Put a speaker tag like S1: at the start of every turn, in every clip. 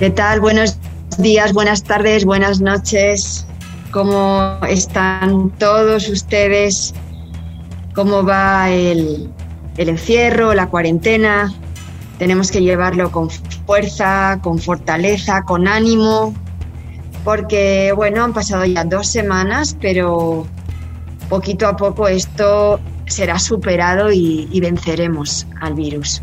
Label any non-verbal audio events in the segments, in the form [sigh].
S1: ¿Qué tal? Buenos días, buenas tardes, buenas noches. ¿Cómo están todos ustedes? ¿Cómo va el, encierro, la cuarentena? Tenemos que llevarlo con fuerza, con fortaleza, con ánimo, porque bueno, han pasado ya dos semanas, pero poquito a poco esto será superado y venceremos al virus.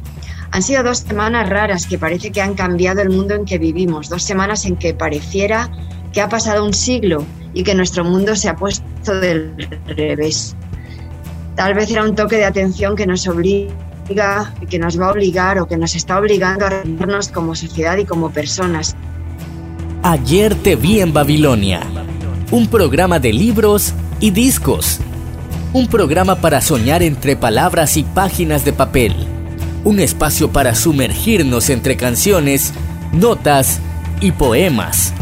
S1: Han sido dos semanas raras que parece que han cambiado el mundo en que vivimos, dos semanas en que pareciera que ha pasado un siglo y que nuestro mundo se ha puesto del revés. Tal vez era un toque de atención que nos obliga, que nos va a obligar o que nos está obligando a reunirnos como sociedad y como personas.
S2: Ayer te vi en Babilonia, un programa de libros y discos, un programa para soñar entre palabras y páginas de papel un espacio para sumergirnos entre canciones, notas y poemas.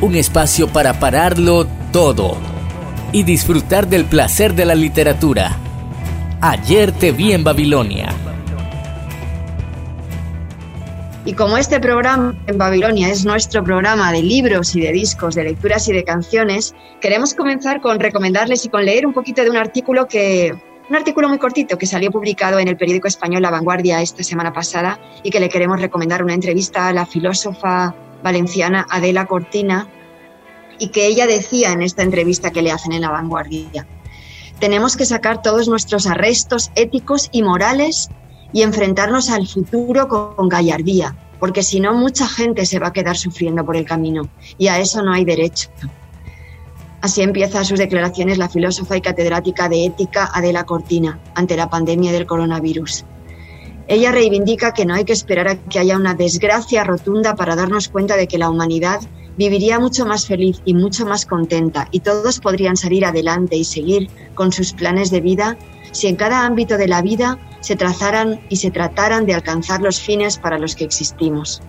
S2: Un espacio para pararlo todo y disfrutar del placer de la literatura. Ayer te vi en Babilonia.
S1: Y como este programa en Babilonia es nuestro programa de libros y de discos, de lecturas y de canciones, queremos comenzar con recomendarles y con leer un poquito de un artículo que un artículo muy cortito que salió publicado en el periódico español La Vanguardia esta semana pasada y que le queremos recomendar una entrevista a la filósofa valenciana Adela Cortina y que ella decía en esta entrevista que le hacen en La Vanguardia. Tenemos que sacar todos nuestros arrestos éticos y morales y enfrentarnos al futuro con gallardía, porque si no mucha gente se va a quedar sufriendo por el camino y a eso no hay derecho. Así empieza sus declaraciones la filósofa y catedrática de ética Adela Cortina ante la pandemia del coronavirus. Ella reivindica que no hay que esperar a que haya una desgracia rotunda para darnos cuenta de que la humanidad viviría mucho más feliz y mucho más contenta y todos podrían salir adelante y seguir con sus planes de vida si en cada ámbito de la vida se trazaran y se trataran de alcanzar los fines para los que existimos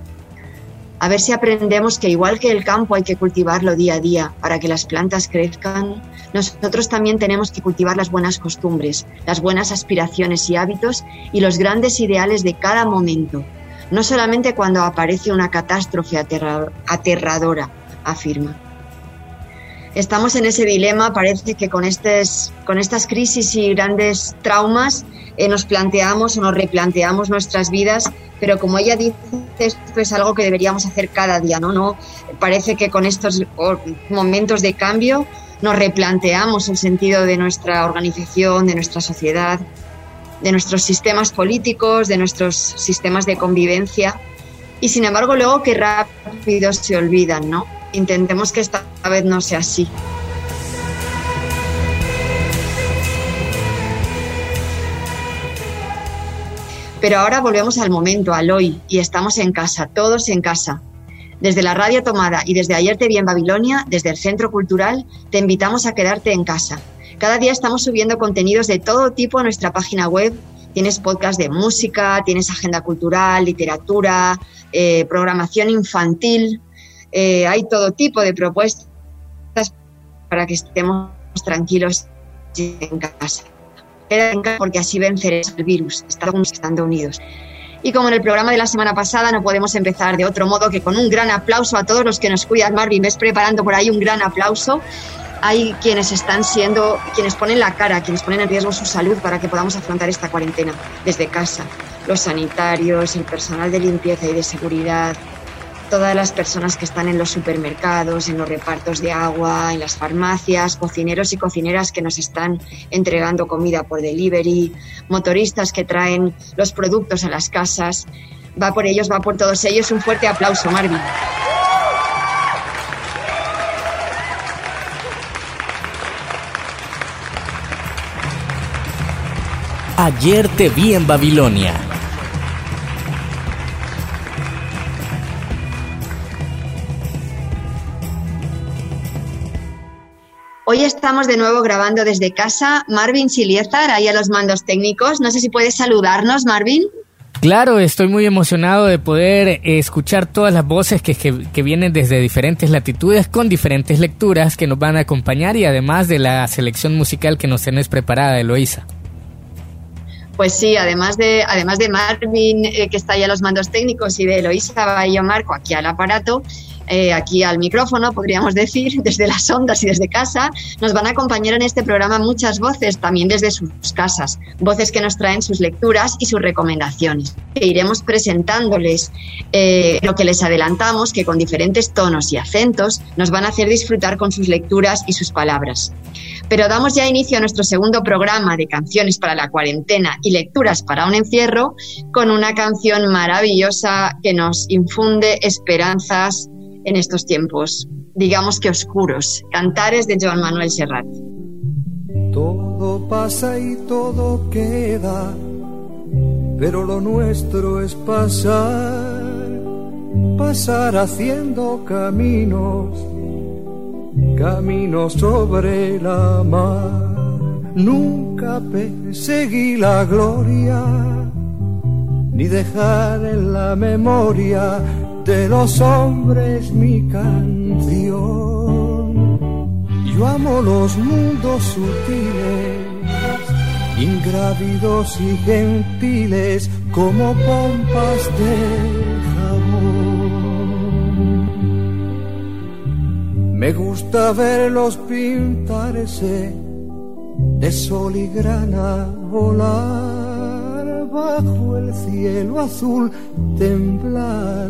S1: a ver si aprendemos que igual que el campo hay que cultivarlo día a día para que las plantas crezcan, nosotros también tenemos que cultivar las buenas costumbres, las buenas aspiraciones y hábitos y los grandes ideales de cada momento, no solamente cuando aparece una catástrofe aterradora, afirma. Estamos en ese dilema, parece que con, con estas crisis y grandes traumas eh, nos planteamos o nos replanteamos nuestras vidas, pero como ella dice, esto es algo que deberíamos hacer cada día, ¿no? no parece que con estos momentos de cambio nos replanteamos el sentido de nuestra organización, de nuestra sociedad, de nuestros sistemas políticos, de nuestros sistemas de convivencia. Y sin embargo, luego que rápido se olvidan, ¿no? Intentemos que esta vez no sea así. Pero ahora volvemos al momento, al hoy, y estamos en casa, todos en casa. Desde la radio tomada y desde ayer te vi en Babilonia, desde el Centro Cultural, te invitamos a quedarte en casa. Cada día estamos subiendo contenidos de todo tipo a nuestra página web. Tienes podcast de música, tienes agenda cultural, literatura, eh, programación infantil. Eh, hay todo tipo de propuestas para que estemos tranquilos en casa porque así venceremos el virus, estando unidos. Y como en el programa de la semana pasada, no podemos empezar de otro modo que con un gran aplauso a todos los que nos cuidan. Marvin, ves preparando por ahí un gran aplauso. Hay quienes están siendo, quienes ponen la cara, quienes ponen en riesgo su salud para que podamos afrontar esta cuarentena desde casa. Los sanitarios, el personal de limpieza y de seguridad, todas las personas que están en los supermercados, en los repartos de agua, en las farmacias, cocineros y cocineras que nos están entregando comida por delivery, motoristas que traen los productos a las casas. Va por ellos, va por todos ellos. Un fuerte aplauso, Marvin.
S2: Ayer te vi en Babilonia
S1: Hoy estamos de nuevo grabando desde casa. Marvin Siliezar, ahí a los mandos técnicos. No sé si puedes saludarnos, Marvin.
S3: Claro, estoy muy emocionado de poder eh, escuchar todas las voces que, que, vienen desde diferentes latitudes con diferentes lecturas que nos van a acompañar y además de la selección musical que nos tenés preparada, Eloisa.
S1: Pues sí, además de, además de Marvin, eh, que está ahí a los mandos técnicos, y de Eloisa y Marco aquí al aparato, eh, aquí al micrófono, podríamos [laughs] decir, desde las ondas y desde casa, nos van a acompañar en este programa muchas voces, también desde sus casas, voces que nos traen sus lecturas y sus recomendaciones. E iremos presentándoles eh, lo que les adelantamos, que con diferentes tonos y acentos nos van a hacer disfrutar con sus lecturas y sus palabras. Pero damos ya inicio a nuestro segundo programa de canciones para la cuarentena y lecturas para un encierro con una canción maravillosa que nos infunde esperanzas en estos tiempos, digamos que oscuros. Cantares de Joan Manuel Serrat.
S4: Todo pasa y todo queda, pero lo nuestro es pasar, pasar haciendo caminos, caminos sobre la mar. Nunca perseguí la gloria, ni dejar en la memoria de los hombres mi canción. Yo amo los mundos sutiles, ingrávidos y gentiles como pompas de jabón. Me gusta verlos pintarse de sol y grana volar bajo el cielo azul, temblar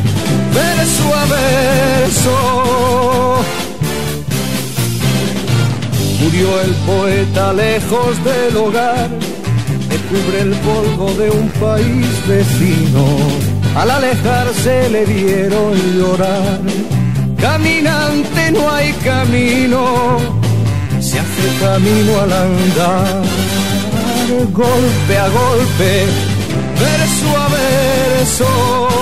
S5: verso a verso. Murió el poeta lejos del hogar, me cubre el polvo de un país vecino. Al alejarse le dieron llorar. Caminante no hay camino, se hace camino al andar, golpe a golpe, verso a verso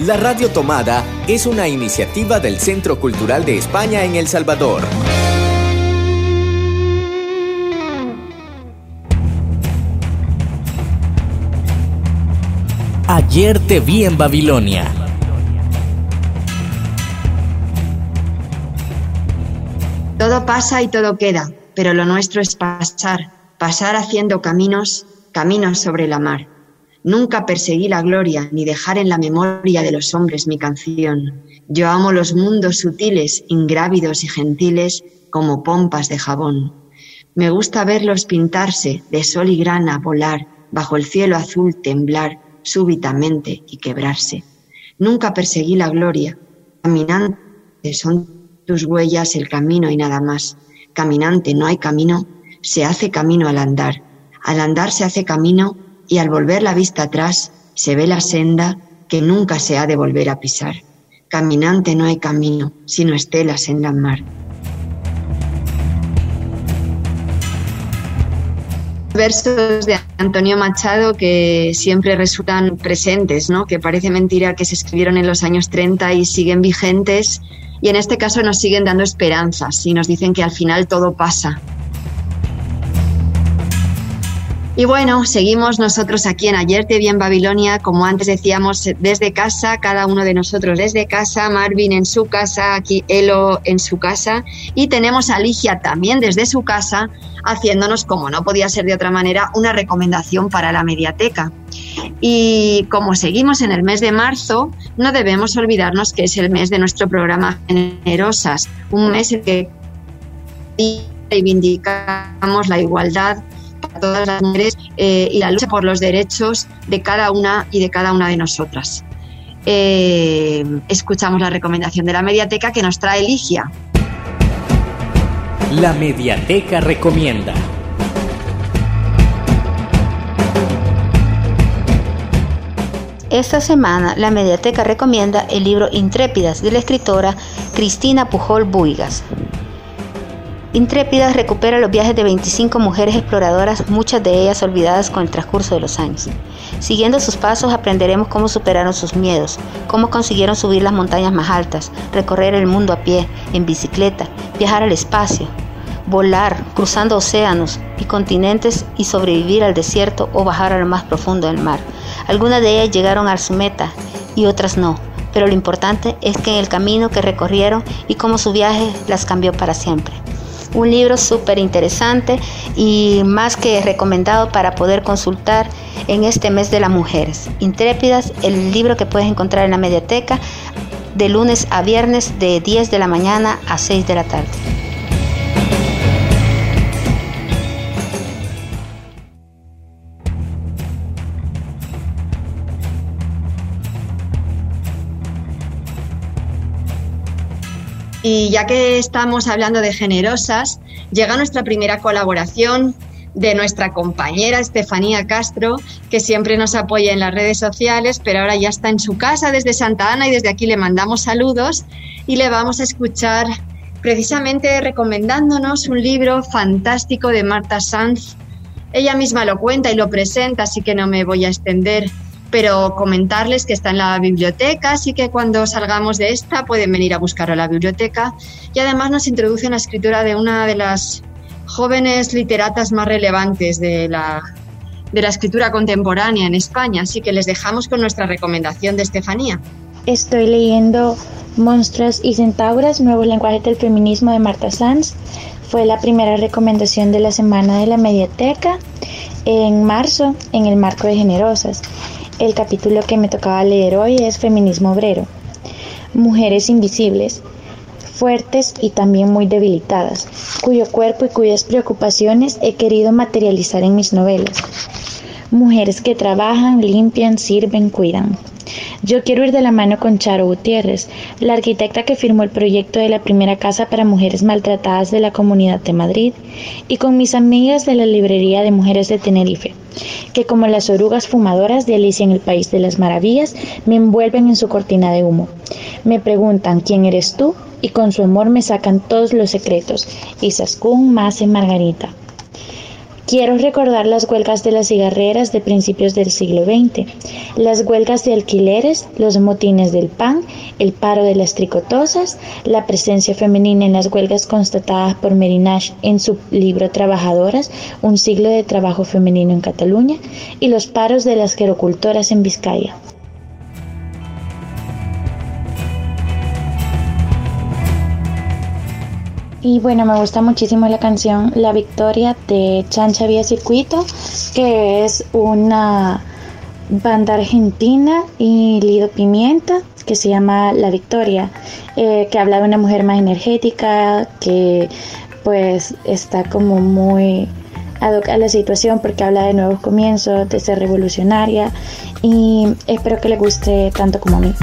S2: La Radio Tomada es una iniciativa del Centro Cultural de España en El Salvador. Ayer te vi en Babilonia.
S1: Todo pasa y todo queda, pero lo nuestro es pasar, pasar haciendo caminos, caminos sobre la mar. Nunca perseguí la gloria ni dejar en la memoria de los hombres mi canción. Yo amo los mundos sutiles, ingrávidos y gentiles como pompas de jabón. Me gusta verlos pintarse de sol y grana, volar, bajo el cielo azul temblar súbitamente y quebrarse. Nunca perseguí la gloria. Caminante son tus huellas el camino y nada más. Caminante no hay camino, se hace camino al andar. Al andar se hace camino y al volver la vista atrás se ve la senda que nunca se ha de volver a pisar. Caminante no hay camino, sino estelas en la mar. Versos de Antonio Machado que siempre resultan presentes, ¿no? que parece mentira que se escribieron en los años 30 y siguen vigentes y en este caso nos siguen dando esperanzas y nos dicen que al final todo pasa. Y bueno, seguimos nosotros aquí en Ayer te vi en Babilonia, como antes decíamos, desde casa, cada uno de nosotros desde casa, Marvin en su casa, aquí Elo en su casa, y tenemos a Ligia también desde su casa, haciéndonos, como no podía ser de otra manera, una recomendación para la mediateca. Y como seguimos en el mes de marzo, no debemos olvidarnos que es el mes de nuestro programa Generosas, un mes en que reivindicamos la igualdad para todas las mujeres eh, y la lucha por los derechos de cada una y de cada una de nosotras. Eh, escuchamos la recomendación de la mediateca que nos trae Ligia.
S2: La mediateca recomienda.
S6: Esta semana la mediateca recomienda el libro Intrépidas de la escritora Cristina Pujol Buigas. Intrépidas recupera los viajes de 25 mujeres exploradoras, muchas de ellas olvidadas con el transcurso de los años. Siguiendo sus pasos aprenderemos cómo superaron sus miedos, cómo consiguieron subir las montañas más altas, recorrer el mundo a pie, en bicicleta, viajar al espacio, volar, cruzando océanos y continentes y sobrevivir al desierto o bajar a lo más profundo del mar. Algunas de ellas llegaron a su meta y otras no, pero lo importante es que en el camino que recorrieron y cómo su viaje las cambió para siempre. Un libro súper interesante y más que recomendado para poder consultar en este mes de las mujeres. Intrépidas, el libro que puedes encontrar en la mediateca de lunes a viernes de 10 de la mañana a 6 de la tarde.
S1: Y ya que estamos hablando de generosas, llega nuestra primera colaboración de nuestra compañera Estefanía Castro, que siempre nos apoya en las redes sociales, pero ahora ya está en su casa desde Santa Ana y desde aquí le mandamos saludos y le vamos a escuchar precisamente recomendándonos un libro fantástico de Marta Sanz. Ella misma lo cuenta y lo presenta, así que no me voy a extender pero comentarles que está en la biblioteca, así que cuando salgamos de esta pueden venir a buscarlo a la biblioteca. Y además nos introduce en la escritura de una de las jóvenes literatas más relevantes de la, de la escritura contemporánea en España, así que les dejamos con nuestra recomendación de Estefanía.
S7: Estoy leyendo Monstruos y Centauras, Nuevos Lenguajes del Feminismo de Marta Sanz. Fue la primera recomendación de la semana de la mediateca en marzo en el marco de Generosas. El capítulo que me tocaba leer hoy es Feminismo Obrero. Mujeres invisibles, fuertes y también muy debilitadas, cuyo cuerpo y cuyas preocupaciones he querido materializar en mis novelas. Mujeres que trabajan, limpian, sirven, cuidan. Yo quiero ir de la mano con Charo Gutiérrez, la arquitecta que firmó el proyecto de la primera casa para mujeres maltratadas de la Comunidad de Madrid, y con mis amigas de la Librería de Mujeres de Tenerife, que como las orugas fumadoras de Alicia en el País de las Maravillas, me envuelven en su cortina de humo. Me preguntan quién eres tú y con su amor me sacan todos los secretos. Isaskun Mase Margarita. Quiero recordar las huelgas de las cigarreras de principios del siglo XX, las huelgas de alquileres, los motines del pan, el paro de las tricotosas, la presencia femenina en las huelgas constatadas por Merinach en su libro Trabajadoras, un siglo de trabajo femenino en Cataluña, y los paros de las gerocultoras en Vizcaya. Y bueno, me gusta muchísimo la canción La Victoria de Chancha Vía Circuito, que es una banda argentina y Lido Pimienta, que se llama La Victoria, eh, que habla de una mujer más energética, que pues está como muy a la situación porque habla de nuevos comienzos, de ser revolucionaria y espero que le guste tanto como a mí.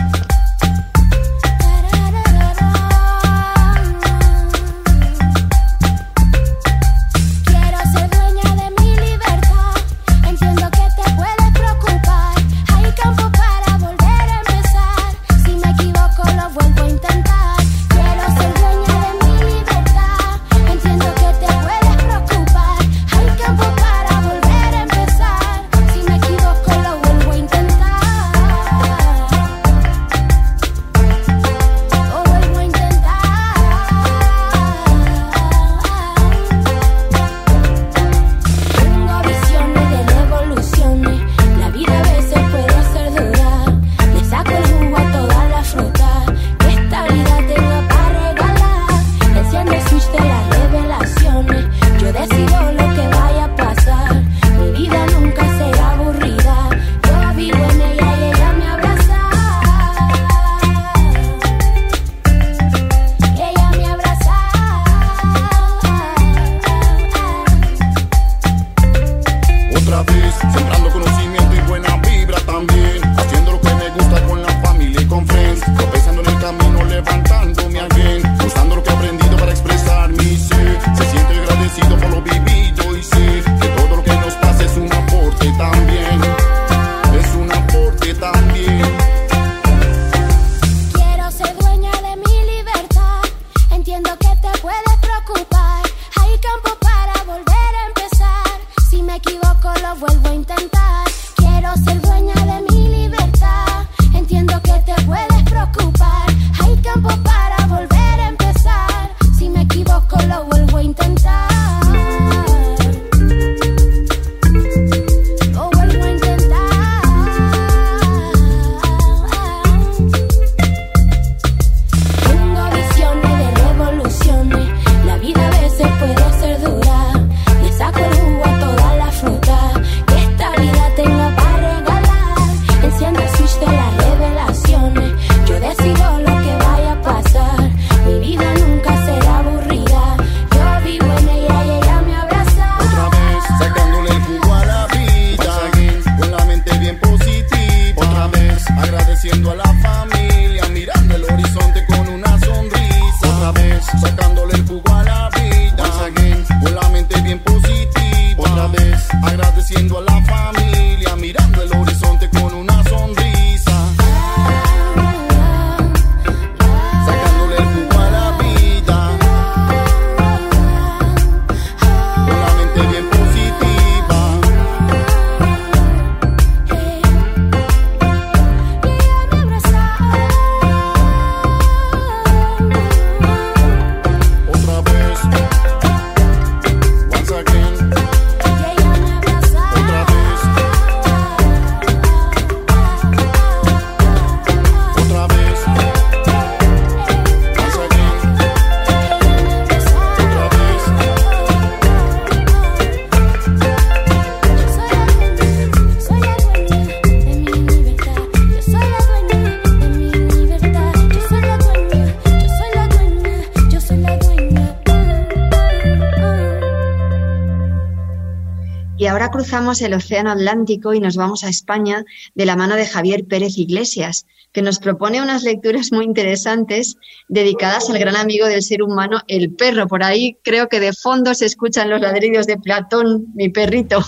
S1: Cruzamos el Océano Atlántico y nos vamos a España de la mano de Javier Pérez Iglesias, que nos propone unas lecturas muy interesantes dedicadas al gran amigo del ser humano, el perro. Por ahí creo que de fondo se escuchan los ladridos de Platón, mi perrito.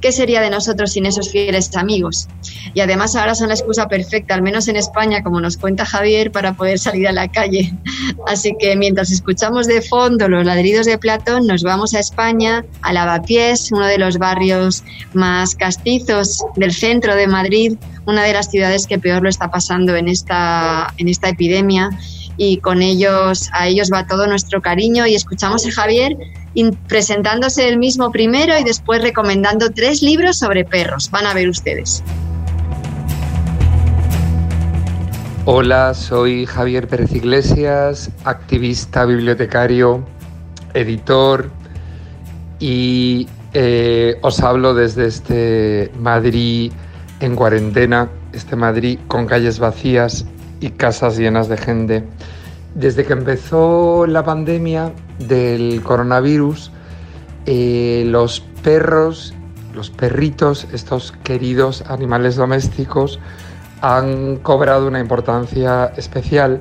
S1: ¿Qué sería de nosotros sin esos fieles amigos? Y además ahora son la excusa perfecta, al menos en España, como nos cuenta Javier, para poder salir a la calle. Así que mientras escuchamos de fondo los ladridos de Platón, nos vamos a España, a Lavapiés, uno de los barrios más castizos del centro de Madrid, una de las ciudades que peor lo está pasando en esta, en esta epidemia y con ellos, a ellos va todo nuestro cariño y escuchamos a Javier presentándose el mismo primero y después recomendando tres libros sobre perros. Van a ver ustedes.
S8: Hola, soy Javier Pérez Iglesias, activista, bibliotecario, editor y eh, os hablo desde este Madrid en cuarentena, este Madrid con calles vacías y casas llenas de gente. Desde que empezó la pandemia del coronavirus, eh, los perros, los perritos, estos queridos animales domésticos, han cobrado una importancia especial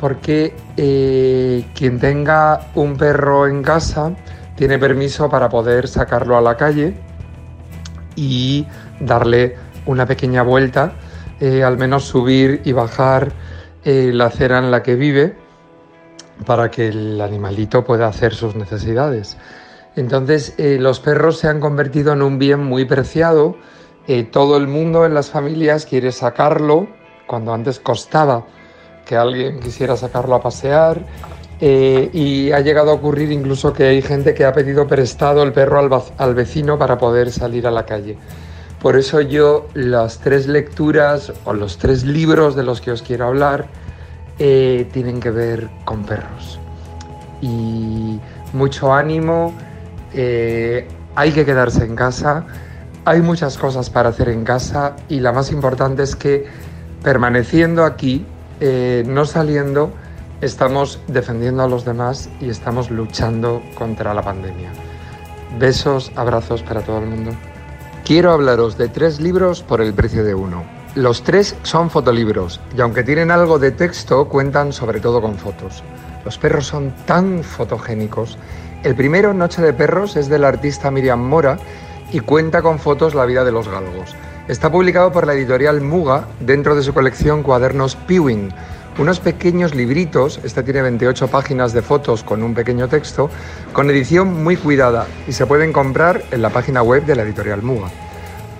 S8: porque eh, quien tenga un perro en casa tiene permiso para poder sacarlo a la calle y darle una pequeña vuelta, eh, al menos subir y bajar eh, la acera en la que vive para que el animalito pueda hacer sus necesidades. Entonces eh, los perros se han convertido en un bien muy preciado, todo el mundo en las familias quiere sacarlo, cuando antes costaba que alguien quisiera sacarlo a pasear, y ha llegado a ocurrir incluso que hay gente que ha pedido prestado el perro al vecino para poder salir a la calle. Por eso yo las tres lecturas o los tres libros de los que os quiero hablar eh, tienen que ver con perros. Y mucho ánimo, eh, hay que quedarse en casa, hay muchas cosas para hacer en casa y la más importante es que permaneciendo aquí, eh, no saliendo, estamos defendiendo a los demás y estamos luchando contra la pandemia. Besos, abrazos para todo el mundo. Quiero hablaros de tres libros por el precio de uno. Los tres son fotolibros y aunque tienen algo de texto, cuentan sobre todo con fotos. Los perros son tan fotogénicos. El primero, Noche de Perros, es del artista Miriam Mora y cuenta con fotos la vida de los galgos. Está publicado por la editorial Muga dentro de su colección Cuadernos Pewing, unos pequeños libritos, este tiene 28 páginas de fotos con un pequeño texto, con edición muy cuidada y se pueden comprar en la página web de la editorial Muga.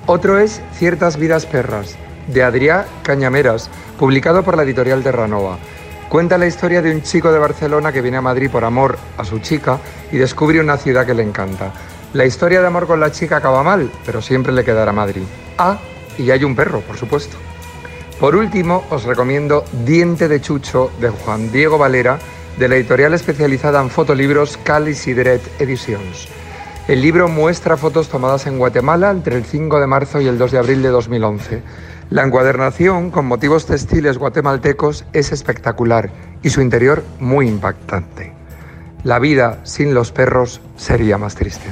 S8: Otro es Ciertas vidas perras, de Adrià Cañameras, publicado por la editorial Terranova. Cuenta la historia de un chico de Barcelona que viene a Madrid por amor a su chica y descubre una ciudad que le encanta. La historia de amor con la chica acaba mal, pero siempre le quedará Madrid. Ah, y hay un perro, por supuesto. Por último, os recomiendo Diente de Chucho de Juan Diego Valera, de la editorial especializada en fotolibros Cali Sidret Editions. El libro muestra fotos tomadas en Guatemala entre el 5 de marzo y el 2 de abril de 2011. La encuadernación con motivos textiles guatemaltecos es espectacular y su interior muy impactante. La vida sin los perros sería más triste.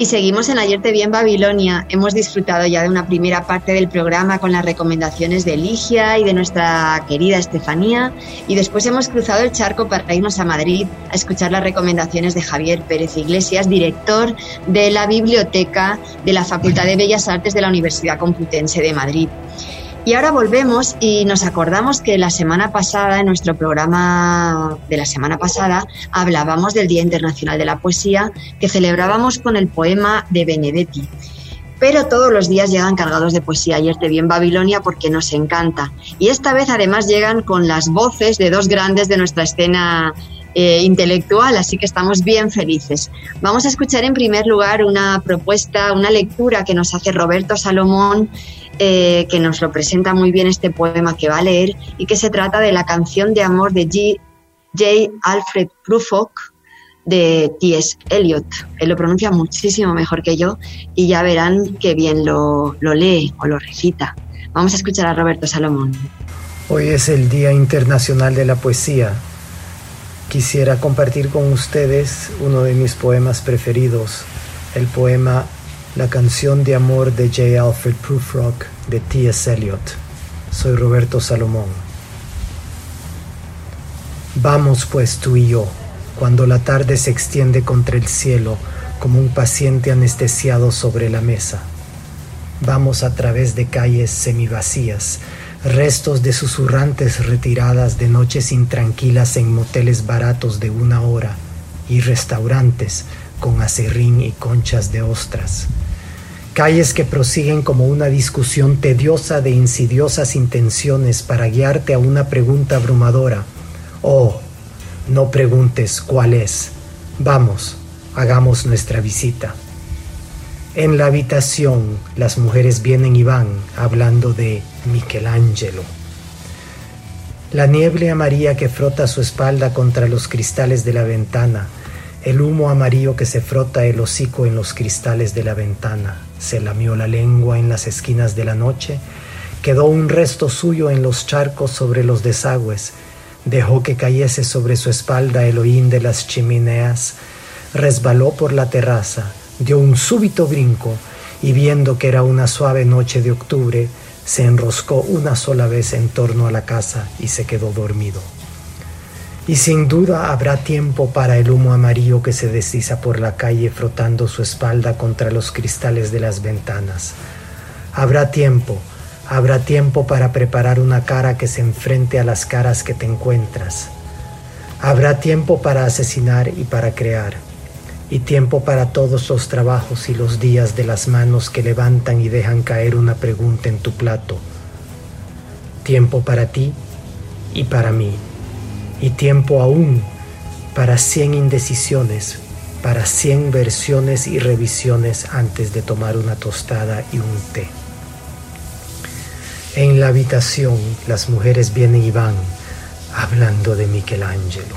S1: Y seguimos en Ayer te vi en Babilonia. Hemos disfrutado ya de una primera parte del programa con las recomendaciones de Ligia y de nuestra querida Estefanía. Y después hemos cruzado el charco para irnos a Madrid a escuchar las recomendaciones de Javier Pérez Iglesias, director de la Biblioteca de la Facultad de Bellas Artes de la Universidad Complutense de Madrid. Y ahora volvemos y nos acordamos que la semana pasada, en nuestro programa de la semana pasada, hablábamos del Día Internacional de la Poesía que celebrábamos con el poema de Benedetti. Pero todos los días llegan cargados de poesía. Ayer te vi en Babilonia porque nos encanta. Y esta vez además llegan con las voces de dos grandes de nuestra escena eh, intelectual, así que estamos bien felices. Vamos a escuchar en primer lugar una propuesta, una lectura que nos hace Roberto Salomón eh, que nos lo presenta muy bien este poema que va a leer y que se trata de la canción de amor de G. J. Alfred Prufrock de T.S. Eliot. Él lo pronuncia muchísimo mejor que yo y ya verán que bien lo, lo lee o lo recita. Vamos a escuchar a Roberto Salomón.
S9: Hoy es el Día Internacional de la Poesía. Quisiera compartir con ustedes uno de mis poemas preferidos, el poema la canción de amor de J. Alfred Prufrock de T.S. Eliot. Soy Roberto Salomón. Vamos pues tú y yo, cuando la tarde se extiende contra el cielo como un paciente anestesiado sobre la mesa. Vamos a través de calles semivacías, restos de susurrantes retiradas de noches intranquilas en moteles baratos de una hora y restaurantes con acerrín y conchas de ostras. Calles que prosiguen como una discusión tediosa de insidiosas intenciones para guiarte a una pregunta abrumadora. Oh, no preguntes cuál es. Vamos, hagamos nuestra visita. En la habitación las mujeres vienen y van hablando de Michelangelo. La niebla amarilla que frota su espalda contra los cristales de la ventana el humo amarillo que se frota el hocico en los cristales de la ventana, se lamió la lengua en las esquinas de la noche, quedó un resto suyo en los charcos sobre los desagües, dejó que cayese sobre su espalda el oín de las chimeneas, resbaló por la terraza, dio un súbito brinco y viendo que era una suave noche de octubre, se enroscó una sola vez en torno a la casa y se quedó dormido y sin duda habrá tiempo para el humo amarillo que se desliza por la calle frotando su espalda contra los cristales de las ventanas. Habrá tiempo, habrá tiempo para preparar una cara que se enfrente a las caras que te encuentras. Habrá tiempo para asesinar y para crear, y tiempo para todos los trabajos y los días de las manos que levantan y dejan caer una pregunta en tu plato. Tiempo para ti y para mí y tiempo aún para cien indecisiones, para cien versiones y revisiones antes de tomar una tostada y un té. En la habitación las mujeres vienen y van hablando de Michelangelo.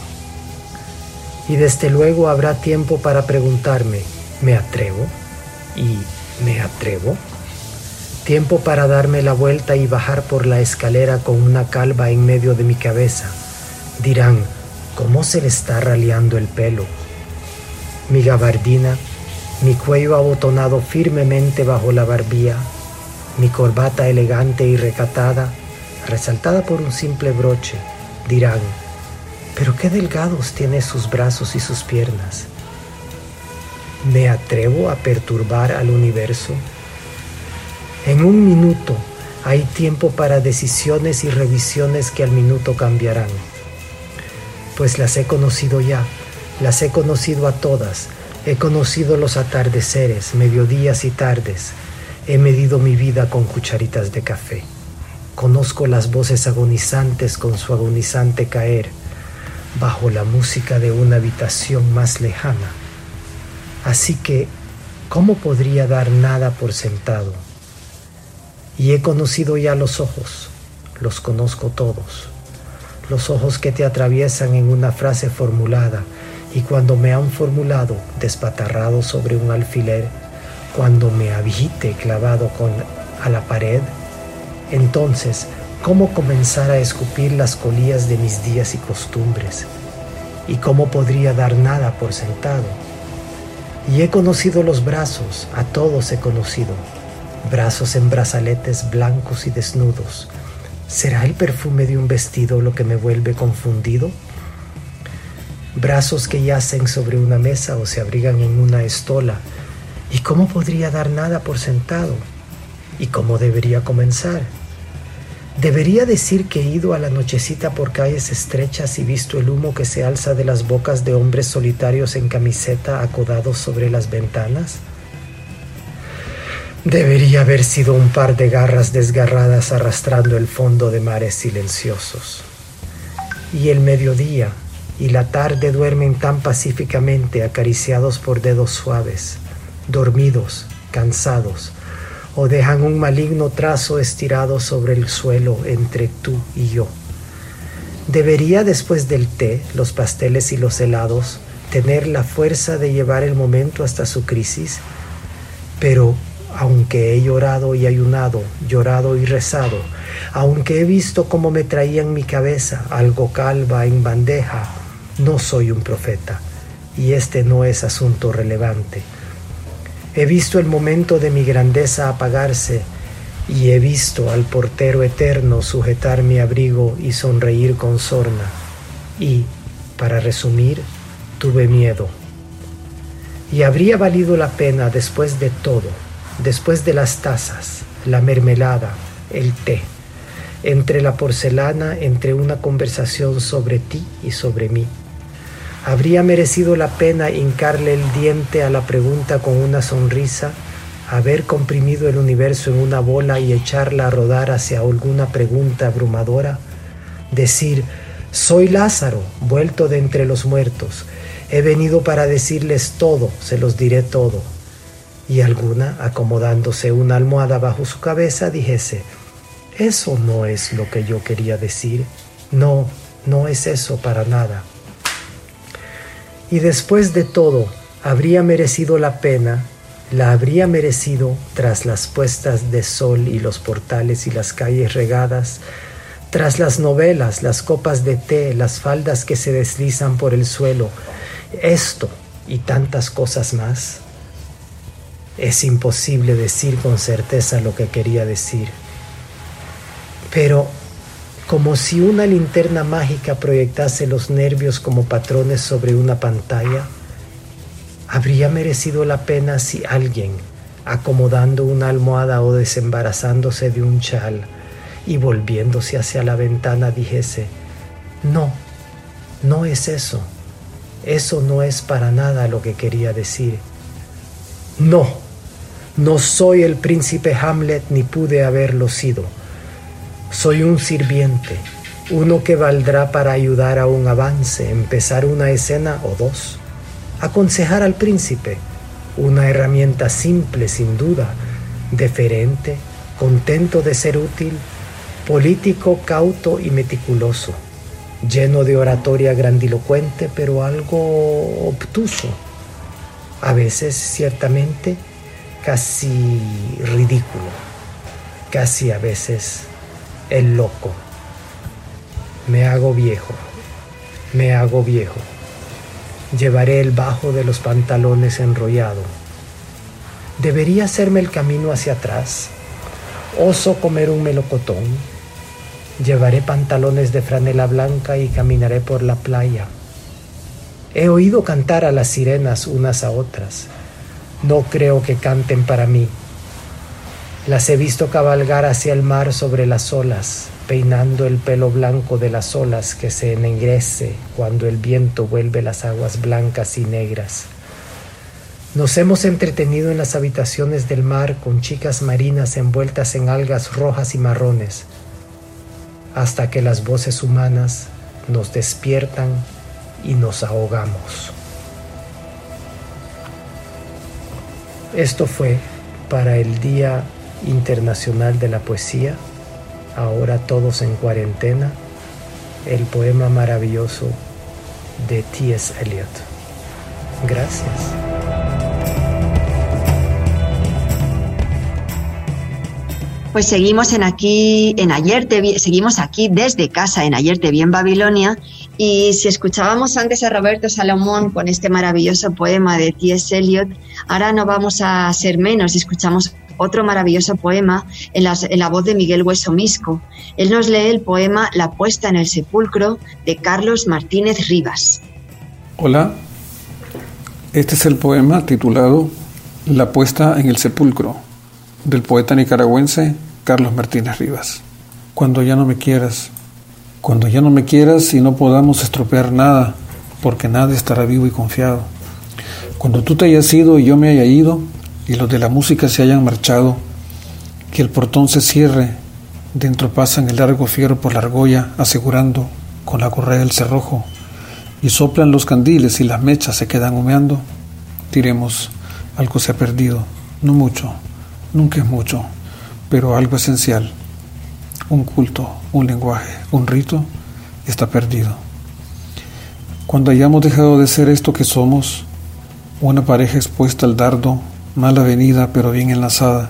S9: Y desde luego habrá tiempo para preguntarme, ¿me atrevo? ¿Y me atrevo? Tiempo para darme la vuelta y bajar por la escalera con una calva en medio de mi cabeza Dirán, ¿cómo se le está raleando el pelo? Mi gabardina, mi cuello abotonado firmemente bajo la barbilla, mi corbata elegante y recatada, resaltada por un simple broche, dirán, pero qué delgados tiene sus brazos y sus piernas. ¿Me atrevo a perturbar al universo? En un minuto hay tiempo para decisiones y revisiones que al minuto cambiarán pues las he conocido ya, las he conocido a todas, he conocido los atardeceres, mediodías y tardes, he medido mi vida con cucharitas de café, conozco las voces agonizantes con su agonizante caer, bajo la música de una habitación más lejana. Así que, ¿cómo podría dar nada por sentado? Y he conocido ya los ojos, los conozco todos los ojos que te atraviesan en una frase formulada y cuando me han formulado despatarrado sobre un alfiler, cuando me habite clavado con, a la pared, entonces, ¿cómo comenzar a escupir las colillas de mis días y costumbres? ¿Y cómo podría dar nada por sentado? Y he conocido los brazos, a todos he conocido, brazos en brazaletes blancos y desnudos. ¿Será el perfume de un vestido lo que me vuelve confundido? Brazos que yacen sobre una mesa o se abrigan en una estola. ¿Y cómo podría dar nada por sentado? ¿Y cómo debería comenzar? Debería decir que he ido a la nochecita por calles estrechas y visto el humo que se alza de las bocas de hombres solitarios en camiseta acodados sobre las ventanas. Debería haber sido un par de garras desgarradas arrastrando el fondo de mares silenciosos. Y el mediodía y la tarde duermen tan pacíficamente acariciados por dedos suaves, dormidos, cansados, o dejan un maligno trazo estirado sobre el suelo entre tú y yo. Debería después del té, los pasteles y los helados tener la fuerza de llevar el momento hasta su crisis, pero aunque he llorado y ayunado, llorado y rezado, aunque he visto cómo me traían mi cabeza algo calva en bandeja, no soy un profeta, y este no es asunto relevante. He visto el momento de mi grandeza apagarse y he visto al portero eterno sujetar mi abrigo y sonreír con sorna. Y, para resumir, tuve miedo. Y habría valido la pena después de todo, después de las tazas, la mermelada, el té, entre la porcelana, entre una conversación sobre ti y sobre mí ¿Habría merecido la pena hincarle el diente a la pregunta con una sonrisa? ¿Haber comprimido el universo en una bola y echarla a rodar hacia alguna pregunta abrumadora? Decir, soy Lázaro, vuelto de entre los muertos. He venido para decirles todo, se los diré todo. Y alguna, acomodándose una almohada bajo su cabeza, dijese, eso no es lo que yo quería decir. No, no es eso para nada. Y después de todo, habría merecido la pena, la habría merecido tras las puestas de sol y los portales y las calles regadas, tras las novelas, las copas de té, las faldas que se deslizan por el suelo, esto y tantas cosas más. Es imposible decir con certeza lo que quería decir. Pero como si una linterna mágica proyectase los nervios como patrones sobre una pantalla, habría merecido la pena si alguien, acomodando una almohada o desembarazándose de un chal y volviéndose hacia la ventana, dijese, no, no es eso, eso no es para nada lo que quería decir. No, no soy el príncipe Hamlet ni pude haberlo sido soy un sirviente, uno que valdrá para ayudar a un avance, empezar una escena o dos. Aconsejar al príncipe, una herramienta simple sin duda, deferente, contento de ser útil, político cauto y meticuloso, lleno de oratoria grandilocuente pero algo obtuso, a veces ciertamente casi ridículo, casi a veces el loco. Me hago viejo, me hago viejo. Llevaré el bajo de los pantalones enrollado. ¿Debería hacerme el camino hacia atrás? ¿Oso comer un melocotón? Llevaré pantalones de franela blanca y caminaré por la playa. He oído cantar a las sirenas unas a otras. No creo que canten para mí. Las he visto cabalgar hacia el mar sobre las olas, peinando el pelo blanco de las olas que se ennegrece cuando el viento vuelve las aguas blancas y negras. Nos hemos entretenido en las habitaciones del mar con chicas marinas envueltas en algas rojas y marrones, hasta que las voces humanas nos despiertan y nos ahogamos. Esto fue para el día Internacional de la Poesía, ahora todos en cuarentena, el poema maravilloso de T.S. Eliot. Gracias.
S1: Pues seguimos en aquí, en Ayer te seguimos aquí desde casa en Ayer te vi en Babilonia Y si escuchábamos antes a Roberto Salomón con este maravilloso poema de T.S. Eliot, ahora no vamos a ser menos. Escuchamos otro maravilloso poema en, la voz de Miguel Hueso Misco. Él nos lee el poema La puesta en el sepulcro de Carlos Martínez Rivas.
S10: Hola, este es el poema titulado La puesta en el sepulcro del poeta nicaragüense Carlos Martínez Rivas. Cuando ya no me quieras, cuando ya no me quieras y no podamos estropear nada, porque nada estará vivo y confiado. Cuando tú te hayas ido y yo me haya ido, y los de la música se hayan marchado, que el portón se cierre, dentro pasan el largo fierro por la argolla, asegurando con la correa el cerrojo, y soplan los candiles y las mechas se quedan humeando, diremos, algo se ha perdido, no mucho, nunca es mucho, pero algo esencial, un culto, un lenguaje, un rito, está perdido. Cuando hayamos dejado de ser esto que somos, una pareja expuesta al dardo mal avenida pero bien enlazada,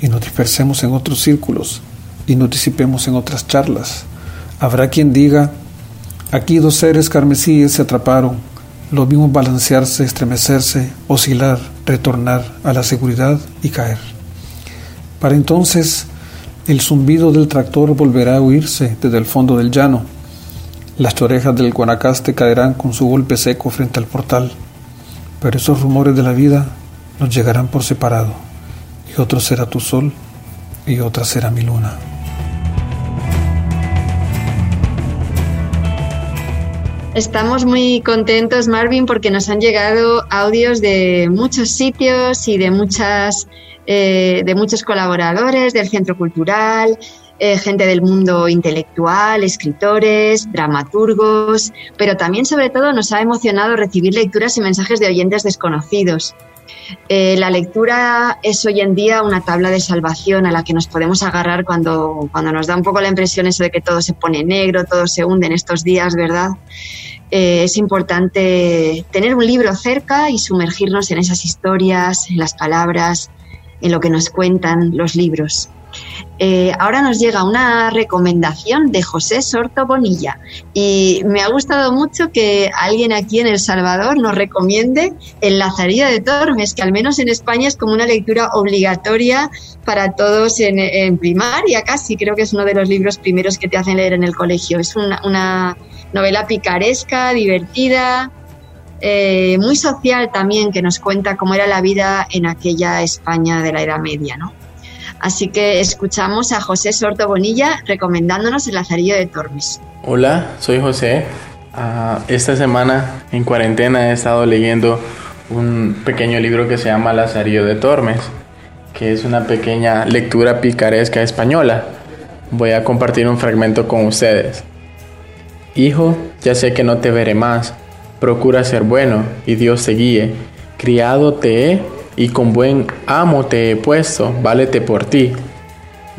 S10: y nos dispersemos en otros círculos y nos disipemos en otras charlas. Habrá quien diga, aquí dos seres carmesíes se atraparon, lo vimos balancearse, estremecerse, oscilar, retornar a la seguridad y caer. Para entonces, el zumbido del tractor volverá a oírse desde el fondo del llano. Las orejas del guanacaste caerán con su golpe seco frente al portal. Pero esos rumores de la vida nos llegarán por separado, y otro será tu sol y otra será mi luna.
S1: Estamos muy contentos, Marvin, porque nos han llegado audios de muchos sitios y de muchas eh, de muchos colaboradores del Centro Cultural, eh, gente del mundo intelectual, escritores, dramaturgos, pero también sobre todo nos ha emocionado recibir lecturas y mensajes de oyentes desconocidos. Eh, la lectura es hoy en día una tabla de salvación a la que nos podemos agarrar cuando, cuando nos da un poco la impresión eso de que todo se pone negro, todo se hunde en estos días, ¿verdad? Eh, es importante tener un libro cerca y sumergirnos en esas historias, en las palabras, en lo que nos cuentan los libros. Eh, ahora nos llega una recomendación de José Sorto Bonilla y me ha gustado mucho que alguien aquí en El Salvador nos recomiende El Lazarillo de Tormes, que al menos en España es como una lectura obligatoria para todos en, primaria casi, creo que es uno de los libros primeros que te hacen leer en el colegio. Es una, novela picaresca, divertida, eh, muy social también, que nos cuenta cómo era la vida en aquella España de la Edad Media, ¿no? Así que escuchamos a José Sorto Bonilla recomendándonos el Lazarillo de Tormes.
S11: Hola, soy José. Ah, esta semana en cuarentena he estado leyendo un pequeño libro que se llama Lazarillo de Tormes, que es una pequeña lectura picaresca española. Voy a compartir un fragmento con ustedes. Hijo, ya sé que no te veré más. Procura ser bueno y Dios te guíe. Criado te he y con buen amo te he puesto, válete por ti.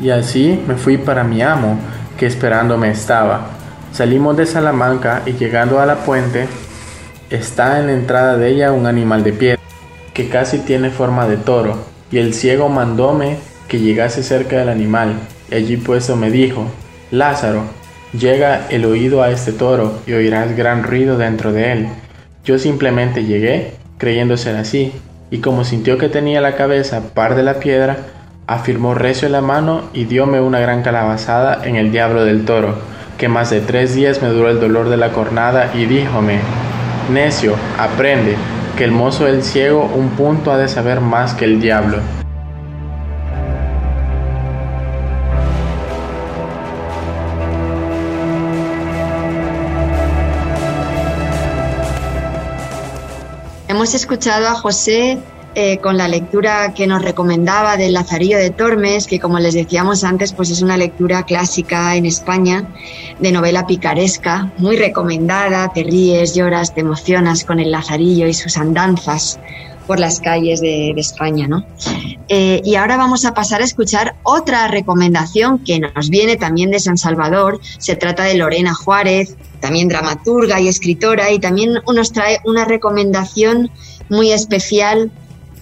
S11: Y así me fui para mi amo, que esperándome estaba. Salimos de Salamanca y llegando a la puente, está en la entrada de ella un animal de piedra, que casi tiene forma de toro, y el ciego mandóme que llegase cerca del animal, y allí puesto me dijo, Lázaro, llega el oído a este toro y oirás gran ruido dentro de él. Yo simplemente llegué, creyendo ser así, y como sintió que tenía la cabeza par de la piedra, afirmó recio la mano y diome una gran calabazada en el diablo del toro, que más de tres días me duró el dolor de la cornada y díjome, necio, aprende, que el mozo del ciego un punto ha de saber más que el diablo.
S1: Hemos escuchado a José eh, con la lectura que nos recomendaba del Lazarillo de Tormes, que como les decíamos antes, pues es una lectura clásica en España, de novela picaresca, muy recomendada, te ríes, lloras, te emocionas con el Lazarillo y sus andanzas por las calles de, España, ¿no? Eh, y ahora vamos a pasar a escuchar otra recomendación que nos viene también de San Salvador. Se trata de Lorena Juárez, también dramaturga y escritora, y también nos trae una recomendación muy especial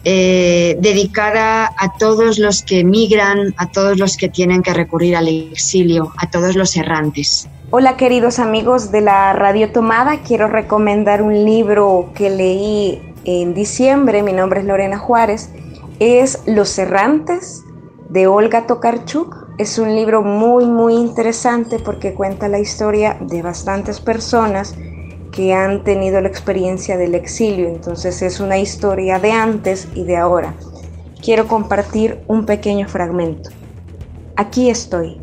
S1: eh, dedicada a todos los que emigran, a todos los que tienen que recurrir al exilio, a todos los errantes.
S12: Hola queridos amigos de la Radio Tomada, quiero recomendar un libro que leí en diciembre, mi nombre es Lorena Juárez, es Los Errantes de Olga Tokarczuk. Es un libro muy muy interesante porque cuenta la historia de bastantes personas que han tenido la experiencia del exilio, entonces es una historia de antes y de ahora. Quiero compartir un pequeño fragmento. Aquí estoy.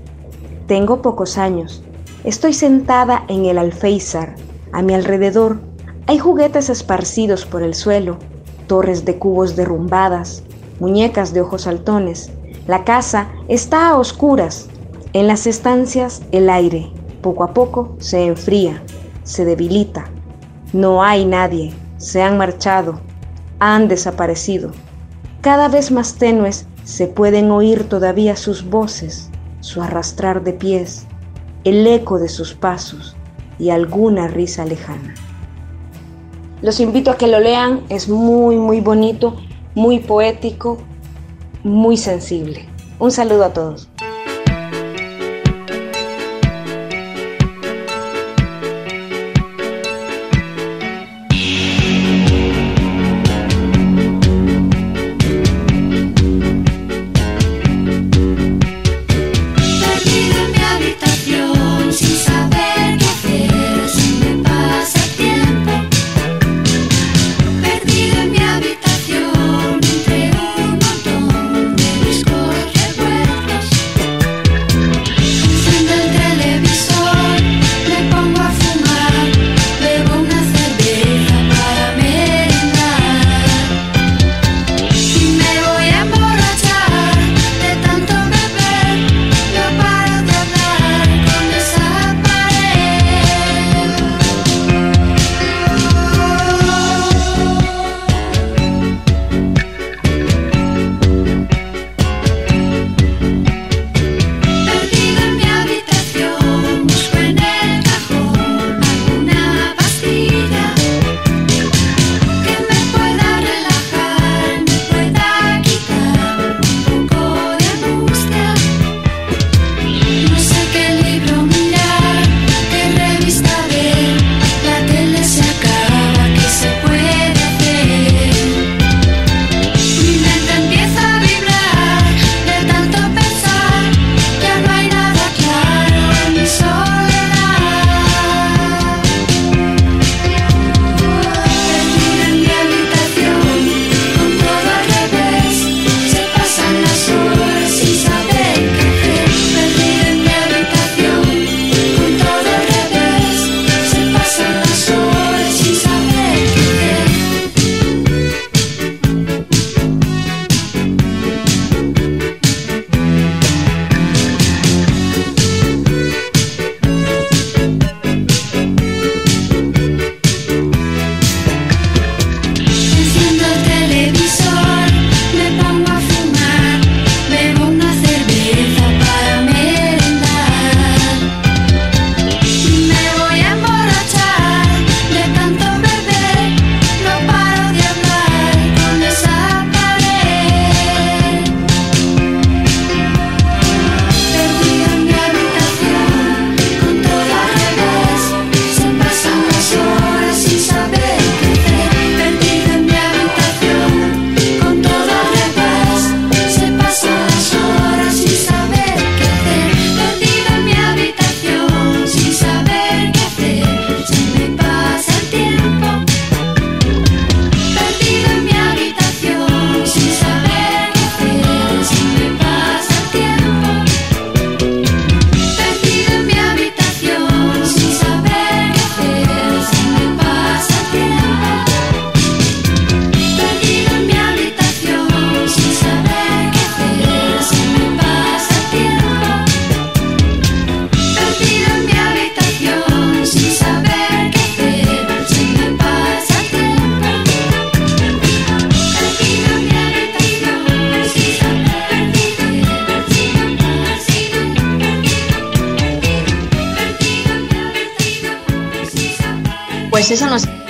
S12: Tengo pocos años Estoy sentada en el alféizar. A mi alrededor hay juguetes esparcidos por el suelo, torres de cubos derrumbadas, muñecas de ojos saltones. La casa está a oscuras. En las estancias el aire, poco a poco, se enfría, se debilita. No hay nadie, se han marchado, han desaparecido. Cada vez más tenues se pueden oír todavía sus voces, su arrastrar de pies, el eco de sus pasos y alguna risa lejana. Los invito a que lo lean, es muy, muy bonito, muy poético, muy sensible. Un saludo a todos.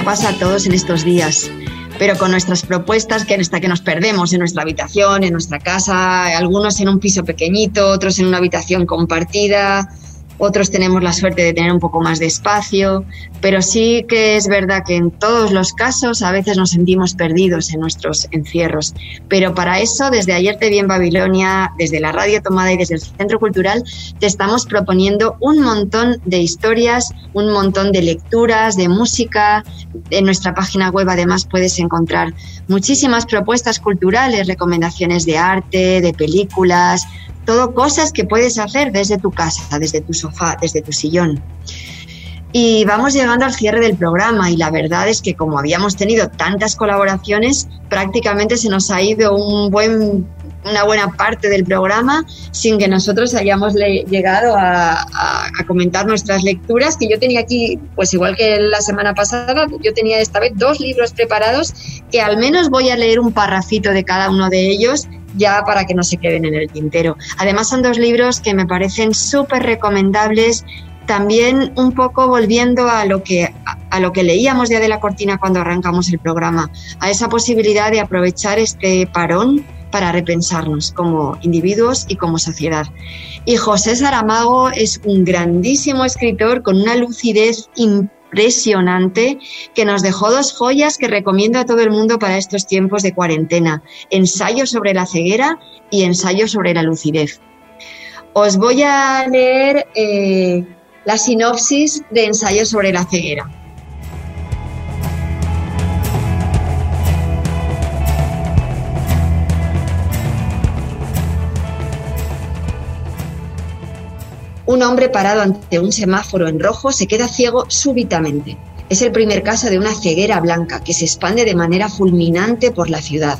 S1: Pasa a todos en estos días, pero con nuestras propuestas que hasta que nos perdemos en nuestra habitación, en nuestra casa, algunos en un piso pequeñito, otros en una habitación compartida, otros tenemos la suerte de tener un poco más de espacio, pero sí que es verdad que en todos los casos a veces nos sentimos perdidos en nuestros encierros. Pero para eso, desde ayer te vi en Babilonia, desde la Radio Tomada y desde el Centro Cultural, te estamos proponiendo un montón de historias, un montón de lecturas, de música. En nuestra página web además puedes encontrar muchísimas propuestas culturales, recomendaciones de arte, de películas, todo cosas que puedes hacer desde tu casa, desde tu sofá, desde tu sillón. Y vamos llegando al cierre del programa y la verdad es que como habíamos tenido tantas colaboraciones, prácticamente se nos ha ido un buen, una buena parte del programa sin que nosotros hayamos llegado a, comentar nuestras lecturas, que yo tenía aquí, pues igual que la semana pasada, yo tenía esta vez dos libros preparados que al menos voy a leer un parrafito de cada uno de ellos ya para que no se queden en el tintero. Además son dos libros que me parecen súper recomendables, también un poco volviendo a lo que a lo que leíamos ya de la cortina cuando arrancamos el programa, a esa posibilidad de aprovechar este parón para repensarnos como individuos y como sociedad. Y José Saramago es un grandísimo escritor con una lucidez impresionante que nos dejó dos joyas que recomiendo a todo el mundo para estos tiempos de cuarentena. Ensayo sobre la ceguera y ensayo sobre la lucidez. Os voy a leer eh, la sinopsis de ensayo sobre la ceguera. Un hombre parado ante un semáforo en rojo se queda ciego súbitamente. Es el primer caso de una ceguera blanca que se expande de manera fulminante por la ciudad.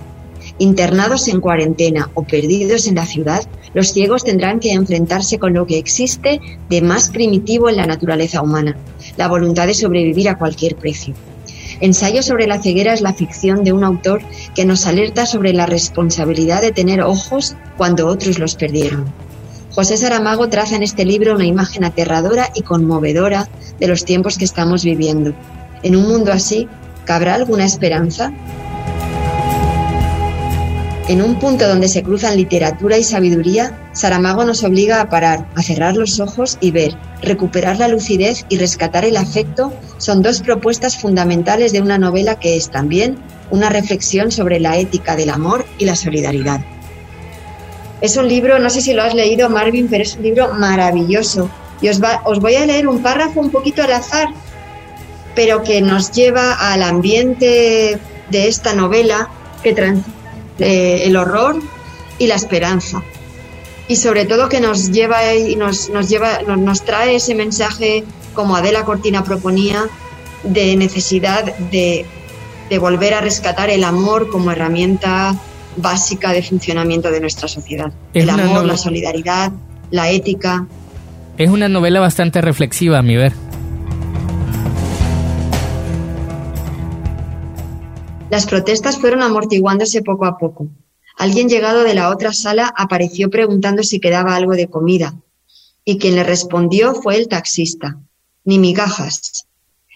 S1: Internados en cuarentena o perdidos en la ciudad, los ciegos tendrán que enfrentarse con lo que existe de más primitivo en la naturaleza humana, la voluntad de sobrevivir a cualquier precio. Ensayo sobre la ceguera es la ficción de un autor que nos alerta sobre la responsabilidad de tener ojos cuando otros los perdieron. José Saramago traza en este libro una imagen aterradora y conmovedora de los tiempos que estamos viviendo. En un mundo así, ¿cabrá alguna esperanza? En un punto donde se cruzan literatura y sabiduría, Saramago nos obliga a parar, a cerrar los ojos y ver. Recuperar la lucidez y rescatar el afecto son dos propuestas fundamentales de una novela que es también una reflexión sobre la ética del amor y la solidaridad. Es un libro, no sé si lo has leído, Marvin, pero es un libro maravilloso. Y os, voy a leer un párrafo un poquito al azar, pero que nos lleva al ambiente de esta novela que el horror y la esperanza. Y sobre todo que nos lleva y nos, lleva, nos trae ese mensaje, como Adela Cortina proponía, de necesidad de, de volver a rescatar el amor como herramienta básica de funcionamiento de nuestra sociedad. el amor, la solidaridad, la ética.
S3: Es una novela bastante reflexiva, a mi ver.
S1: Las protestas fueron amortiguándose poco a poco. Alguien llegado de la otra sala apareció preguntando si quedaba algo de comida, y quien le respondió fue el taxista. Ni migajas.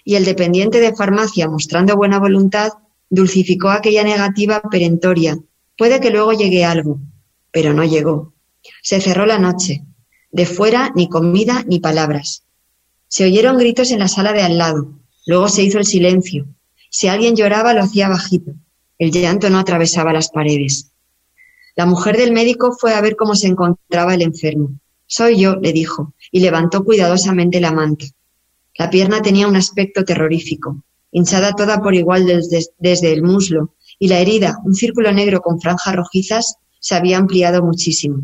S1: Y el dependiente de farmacia, mostrando buena voluntad, dulcificó aquella negativa perentoria Puede que luego llegue algo, pero no llegó. Se cerró la noche. De fuera ni comida ni palabras. Se oyeron gritos en la sala de al lado. Luego se hizo el silencio. Si alguien lloraba lo hacía bajito. El llanto no atravesaba las paredes. La mujer del médico fue a ver cómo se encontraba el enfermo. Soy yo, le dijo, y levantó cuidadosamente la manta. La pierna tenía un aspecto terrorífico, hinchada toda por igual desde, desde el muslo y la herida, un círculo negro con franjas rojizas, se había ampliado muchísimo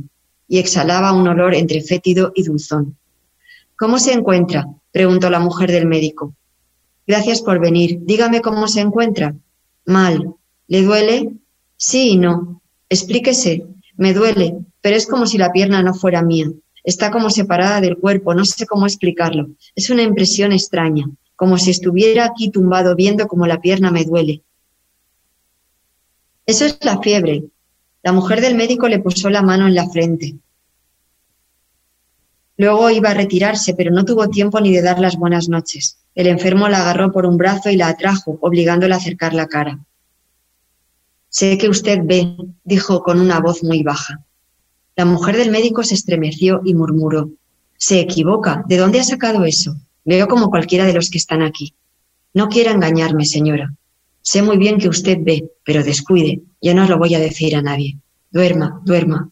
S1: y exhalaba un olor entre fétido y dulzón. ¿Cómo se encuentra? preguntó la mujer del médico. Gracias por venir. Dígame cómo se encuentra. Mal. ¿Le duele? Sí y no. Explíquese. Me duele, pero es como si la pierna no fuera mía. Está como separada del cuerpo, no sé cómo explicarlo. Es una impresión extraña, como si estuviera aquí tumbado viendo cómo la pierna me duele. Eso es la fiebre. La mujer del médico le puso la mano en la frente. Luego iba a retirarse, pero no tuvo tiempo ni de dar las buenas noches. El enfermo la agarró por un brazo y la atrajo, obligándola a acercar la cara. Sé que usted ve, dijo con una voz muy baja. La mujer del médico se estremeció y murmuró. Se equivoca. ¿De dónde ha sacado eso? Veo como cualquiera de los que están aquí. No quiera engañarme, señora. Sé muy bien que usted ve, pero descuide. Ya no os lo voy a decir a nadie. Duerma, duerma.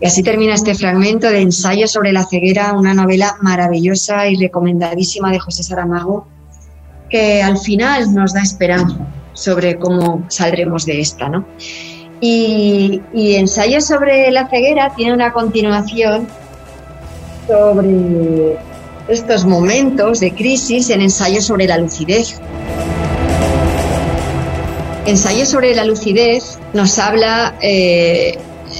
S1: Y así termina este fragmento de Ensayo sobre la ceguera, una novela maravillosa y recomendadísima de José Saramago, que al final nos da esperanza sobre cómo saldremos de esta, ¿no? Y, y Ensayo sobre la ceguera tiene una continuación sobre estos momentos de crisis en Ensayo sobre la lucidez. Ensayo sobre la lucidez nos habla eh,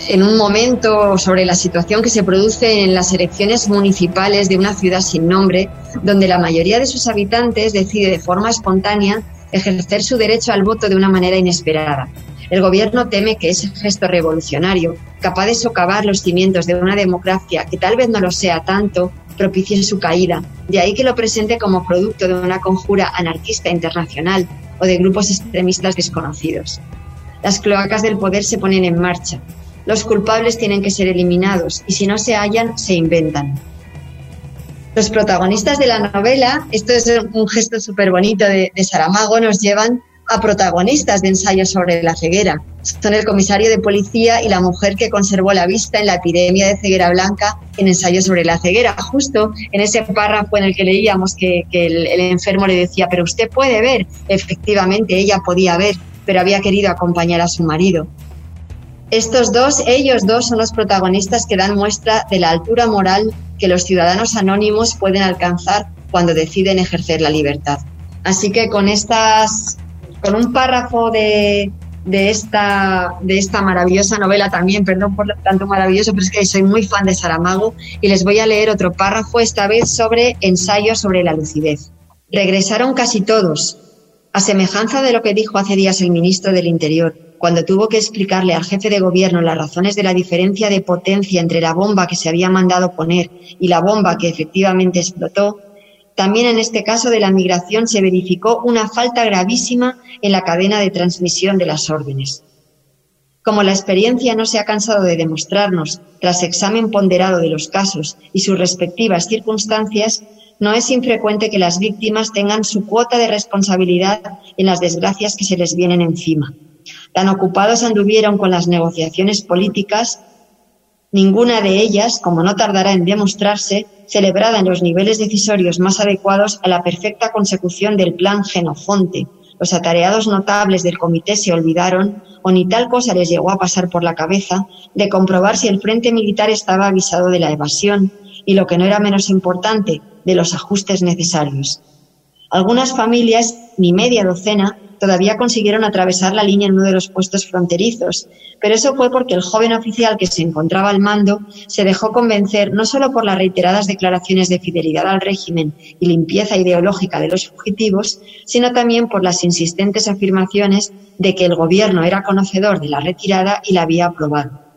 S1: en un momento sobre la situación que se produce en las elecciones municipales de una ciudad sin nombre, donde la mayoría de sus habitantes decide de forma espontánea ejercer su derecho al voto de una manera inesperada. El gobierno teme que ese gesto revolucionario, capaz de socavar los cimientos de una democracia que tal vez no lo sea tanto, propicie su caída. De ahí que lo presente como producto de una conjura anarquista internacional o de grupos extremistas desconocidos. Las cloacas del poder se ponen en marcha. Los culpables tienen que ser eliminados y si no se hallan, se inventan. Los protagonistas de la novela, esto es un gesto súper bonito de, de Saramago, nos llevan a protagonistas de ensayos sobre la ceguera. Son el comisario de policía y la mujer que conservó la vista en la epidemia de ceguera blanca en ensayos sobre la ceguera. Justo en ese párrafo en el que leíamos que, el, el enfermo le decía, pero usted puede ver. Efectivamente, ella podía ver, pero había querido acompañar a su marido. Estos dos, ellos dos, son los protagonistas que dan muestra de la altura moral que los ciudadanos anónimos pueden alcanzar cuando deciden ejercer la libertad. Así que con estas con un párrafo de, de esta, de esta maravillosa novela también, perdón por tanto maravilloso, pero es que soy muy fan de Saramago y les voy a leer otro párrafo, esta vez sobre ensayo sobre la lucidez. Regresaron casi todos, a semejanza de lo que dijo hace días el ministro del Interior, cuando tuvo que explicarle al jefe de gobierno las razones de la diferencia de potencia entre la bomba que se había mandado poner y la bomba que efectivamente explotó, también en este caso de la migración se verificó una falta gravísima en la cadena de transmisión de las órdenes. Como la experiencia no se ha cansado de demostrarnos, tras examen ponderado de los casos y sus respectivas circunstancias, no es infrecuente que las víctimas tengan su cuota de responsabilidad en las desgracias que se les vienen encima. Tan ocupados anduvieron con las negociaciones políticas Ninguna de ellas, como no tardará en demostrarse, celebrada en los niveles decisorios más adecuados a la perfecta consecución del plan Genofonte. Los atareados notables del comité se olvidaron, o ni tal cosa les llegó a pasar por la cabeza, de comprobar si el frente militar estaba avisado de la evasión y, lo que no era menos importante, de los ajustes necesarios. Algunas familias, ni media docena, todavía consiguieron atravesar la línea en uno de los puestos fronterizos, pero eso fue porque el joven oficial que se encontraba al mando se dejó convencer no solo por las reiteradas declaraciones de fidelidad al régimen y limpieza ideológica de los fugitivos, sino también por las insistentes afirmaciones de que el gobierno era conocedor de la retirada y la había aprobado.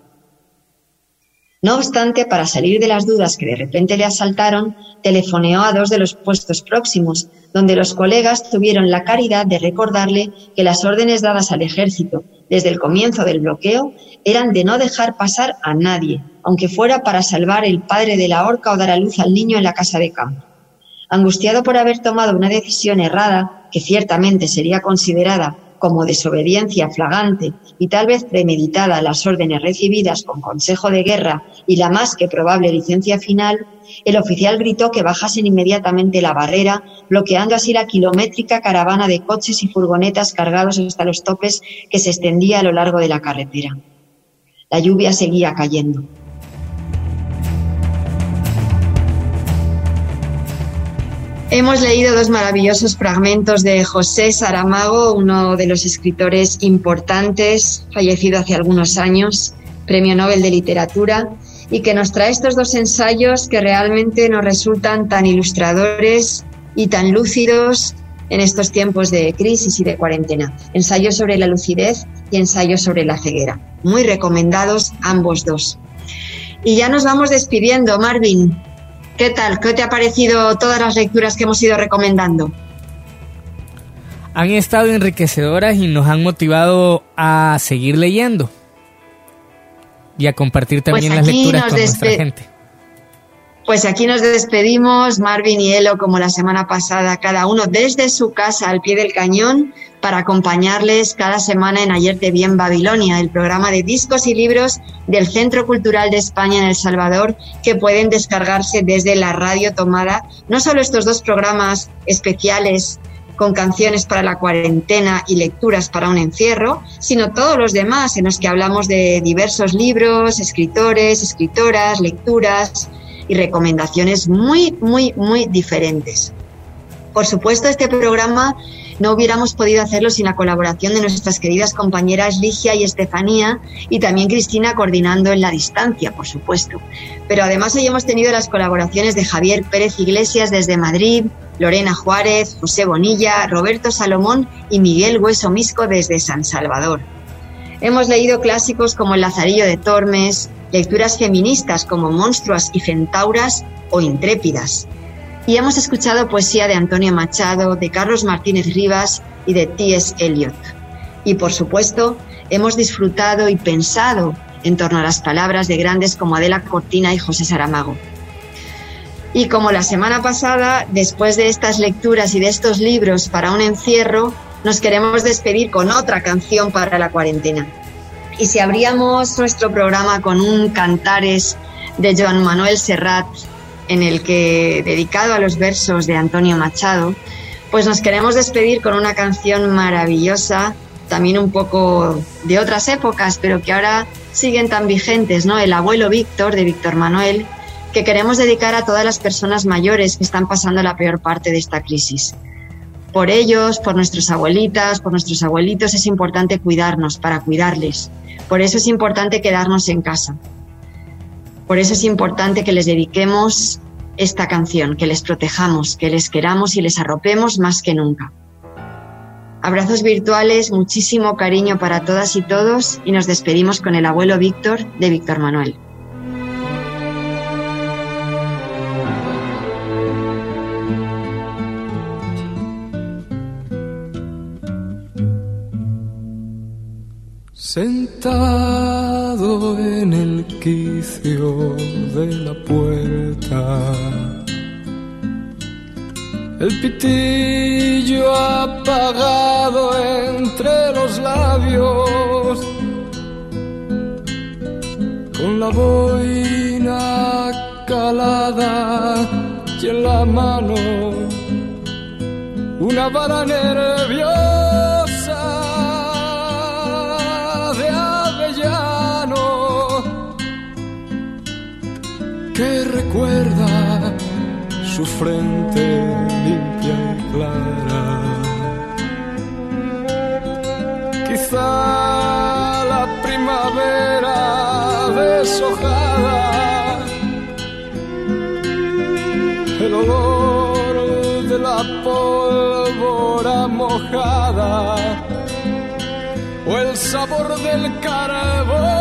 S1: No obstante, para salir de las dudas que de repente le asaltaron, telefoneó a dos de los puestos próximos, donde los colegas tuvieron la caridad de recordarle que las órdenes dadas al ejército desde el comienzo del bloqueo eran de no dejar pasar a nadie, aunque fuera para salvar el padre de la horca o dar a luz al niño en la casa de campo. Angustiado por haber tomado una decisión errada, que ciertamente sería considerada como desobediencia flagrante y tal vez premeditada a las órdenes recibidas con consejo de guerra y la más que probable licencia final, el oficial gritó que bajasen inmediatamente la barrera, bloqueando así la kilométrica caravana de coches y furgonetas cargados hasta los topes que se extendía a lo largo de la carretera. La lluvia seguía cayendo. Hemos leído dos maravillosos fragmentos de José Saramago, uno de los escritores importantes, fallecido hace algunos años, Premio Nobel de Literatura, y que nos trae estos dos ensayos que realmente nos resultan tan ilustradores y tan lúcidos en estos tiempos de crisis y de cuarentena. Ensayos sobre la lucidez y ensayos sobre la ceguera. Muy recomendados ambos dos. Y ya nos vamos despidiendo, Marvin. ¿Qué tal? ¿Qué te ha parecido todas las lecturas que hemos ido recomendando?
S3: Han estado enriquecedoras y nos han motivado a seguir leyendo. y a compartir también
S1: Pues
S3: las
S1: aquí
S3: lecturas con nuestra gente.
S1: Pues aquí nos despedimos, Marvin y Elo, como la semana pasada, cada uno desde su casa al pie del cañón, para acompañarles cada semana en Ayer te vi en Babilonia, el programa de discos y libros del Centro Cultural de España en El Salvador, que pueden descargarse desde la radio tomada. No solo estos dos programas especiales con canciones para la cuarentena y lecturas para un encierro, sino todos los demás en los que hablamos de diversos libros, escritores, escritoras, lecturas y recomendaciones muy, muy, muy diferentes. Por supuesto, este programa no hubiéramos podido hacerlo sin la colaboración de nuestras queridas compañeras Ligia y Estefanía y también Cristina coordinando en la distancia, por supuesto. Pero además hoy hemos tenido las colaboraciones de Javier Pérez Iglesias desde Madrid, Lorena Juárez, José Bonilla, Roberto Salomón y Miguel Hueso Misco desde San Salvador. Hemos leído clásicos como El Lazarillo de Tormes, lecturas feministas como Monstruas y Centauras o Intrépidas. Y hemos escuchado poesía de Antonio Machado, de Carlos Martínez Rivas y de T.S. Eliot. Y por supuesto, hemos disfrutado y pensado en torno a las palabras de grandes como Adela Cortina y José Saramago. Y como la semana pasada, después de estas lecturas y de estos libros para un encierro, nos queremos despedir con otra canción para la cuarentena. Y si abríamos nuestro programa con un cantares de Joan Manuel Serrat, en el que, dedicado a los versos de Antonio Machado, pues nos queremos despedir con una canción maravillosa, también un poco de otras épocas, pero que ahora siguen tan vigentes, ¿no? El abuelo Víctor de Víctor Manuel, que queremos dedicar a todas las personas mayores que están pasando la peor parte de esta crisis. Por ellos, por nuestras abuelitas, por nuestros abuelitos, es importante cuidarnos para cuidarles. Por eso es importante quedarnos en casa. Por eso es importante que les dediquemos esta canción, que les protejamos, que les queramos y les arropemos más que nunca. Abrazos virtuales, muchísimo cariño para todas y todos y nos despedimos con el abuelo Víctor de Víctor Manuel.
S5: Sentado en el quicio de la puerta, el pitillo apagado entre los labios, con la boina calada y en la mano una vara nerviosa recuerda su frente limpia y clara. Quizá la primavera deshojada, el olor de la pólvora mojada o el sabor del carbón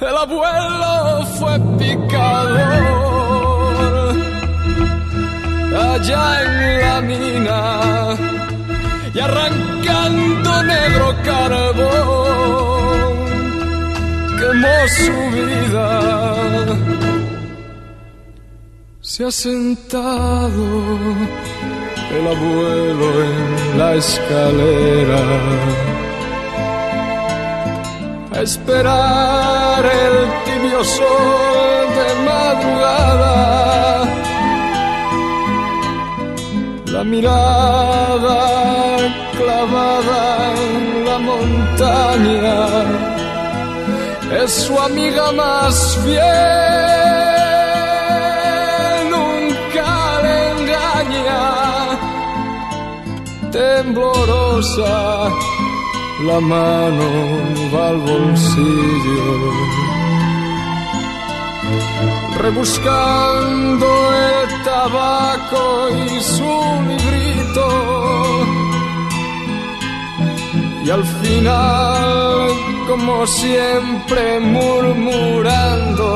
S5: El abuelo fue picador. Allá en la mina. Y arrancando negro carbón. Quemó su vida. Se ha sentado el abuelo en la escalera esperar el tibio sol de madrugada. La mirada clavada en la montaña es su amiga más fiel, nunca le engaña, temblorosa, la mano va al bolsillo, rebuscando el tabaco y su librito. Y al final, como siempre, murmurando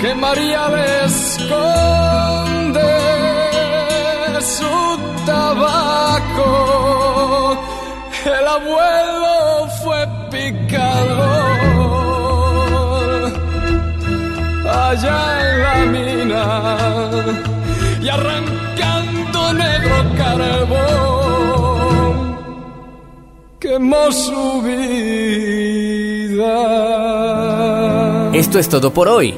S5: que María le esconde su tabaco el abuelo fue picador allá en la mina y arrancando negro carbón quemó su vida.
S2: Esto es todo por hoy.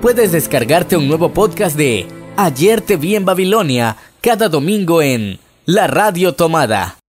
S2: Puedes descargarte un nuevo podcast de Ayer te vi en Babilonia cada domingo en La Radio Tomada.